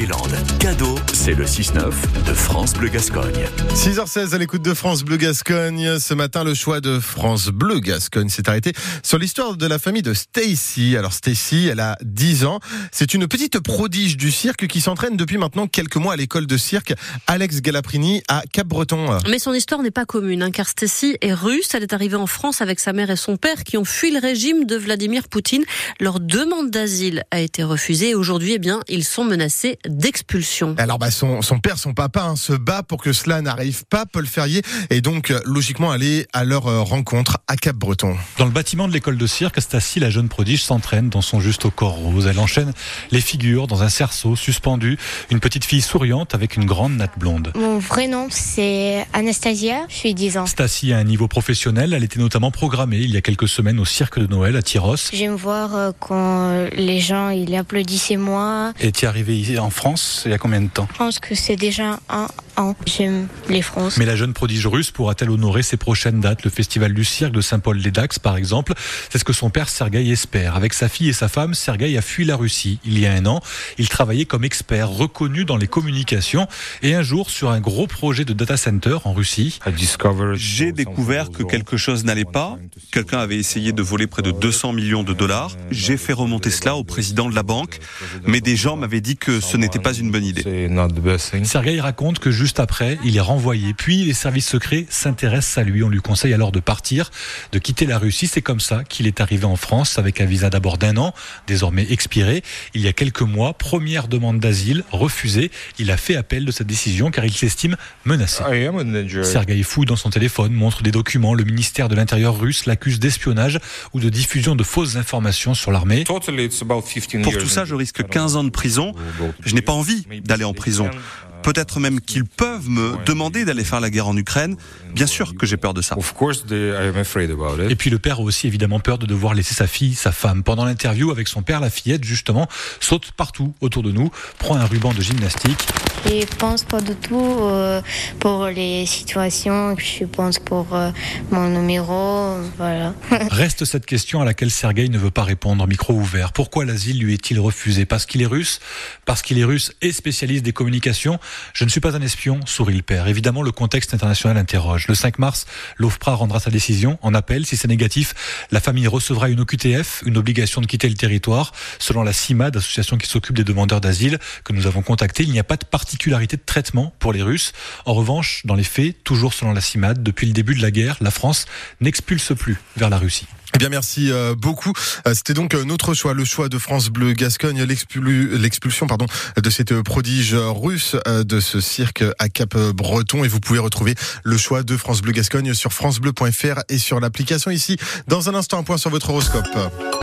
les Landes. Cadeau, c'est le 6-9 de France Bleu Gascogne. 6h16 à l'écoute de France Bleu Gascogne. Ce matin, le choix de France Bleu Gascogne s'est arrêté sur l'histoire de la famille de Stacy. Alors Stacy, elle a 10 ans. C'est une petite prodige du cirque qui s'entraîne depuis maintenant quelques mois à l'école de cirque Alex Galaprini à Cap-Breton. Mais son histoire n'est pas commune, hein, car Stacy est russe. Elle est arrivée en France avec sa mère et son père qui ont fui le régime de Vladimir Poutine. Leur demande d'asile a été refusée et aujourd'hui, eh bien, ils sont menacés d'expulsion. Alors bah son, son père, son papa hein, se bat pour que cela n'arrive pas. Paul Ferrier est donc euh, logiquement allé à leur euh, rencontre à Cap-Breton. Dans le bâtiment de l'école de cirque, Stacy, la jeune prodige, s'entraîne dans son juste au corps rose. Elle enchaîne les figures dans un cerceau suspendu, une petite fille souriante avec une grande natte blonde. Mon vrai nom, c'est Anastasia, je suis 10 ans. Stacy a un niveau professionnel, elle était notamment programmée il y a quelques semaines au cirque de Noël à Tyros. J'aime voir euh, quand les gens ils applaudissaient moi. Et tu es arrivé ici en France il y a combien de temps? Je pense que c'est déjà un an. J'aime les France. Mais la jeune prodige russe pourra-t-elle honorer ses prochaines dates? Le festival du cirque de Saint-Paul-les-Dax, par exemple, c'est ce que son père Sergueï espère. Avec sa fille et sa femme, Sergueï a fui la Russie il y a un an. Il travaillait comme expert reconnu dans les communications et un jour sur un gros projet de data center en Russie. J'ai découvert que quelque chose n'allait pas. Quelqu'un avait essayé de voler près de 200 millions de dollars. J'ai fait remonter cela au président de la banque, mais des gens m'avaient dit que ce n'était pas une bonne idée. Sergueï raconte que juste après, il est renvoyé. Puis les services secrets s'intéressent à lui. On lui conseille alors de partir, de quitter la Russie. C'est comme ça qu'il est arrivé en France avec un visa d'abord d'un an, désormais expiré. Il y a quelques mois, première demande d'asile refusée. Il a fait appel de cette décision car il s'estime menacé. Sergueï fouille dans son téléphone, montre des documents. Le ministère de l'Intérieur russe l'accuse d'espionnage ou de diffusion de fausses informations sur l'armée. Pour tout ça, je risque 15 ans de prison. Je n'ai pas envie d'aller en prison. Peut-être même qu'ils peuvent me demander d'aller faire la guerre en Ukraine. Bien sûr que j'ai peur de ça. Et puis le père a aussi évidemment peur de devoir laisser sa fille, sa femme. Pendant l'interview avec son père, la fillette justement saute partout autour de nous, prend un ruban de gymnastique. Je pense pas du tout euh, pour les situations. Je pense pour euh, mon numéro. Voilà. Reste cette question à laquelle Sergueï ne veut pas répondre. Micro ouvert. Pourquoi l'asile lui est-il refusé? Parce qu'il est russe? Parce qu'il est russe et spécialiste des communications? Je ne suis pas un espion, sourit le père. Évidemment, le contexte international interroge. Le 5 mars, l'OFPRA rendra sa décision en appel. Si c'est négatif, la famille recevra une OQTF, une obligation de quitter le territoire. Selon la CIMAD, association qui s'occupe des demandeurs d'asile que nous avons contacté, il n'y a pas de particularité de traitement pour les Russes. En revanche, dans les faits, toujours selon la CIMAD, depuis le début de la guerre, la France n'expulse plus vers la Russie. Eh bien, merci euh, beaucoup. Euh, C'était donc euh, notre choix, le choix de France Bleu Gascogne, l'expulsion pardon de cette prodige russe de ce cirque à Cap-Breton. Et vous pouvez retrouver le choix de France Bleu Gascogne sur francebleu.fr et sur l'application ici. Dans un instant, un point sur votre horoscope.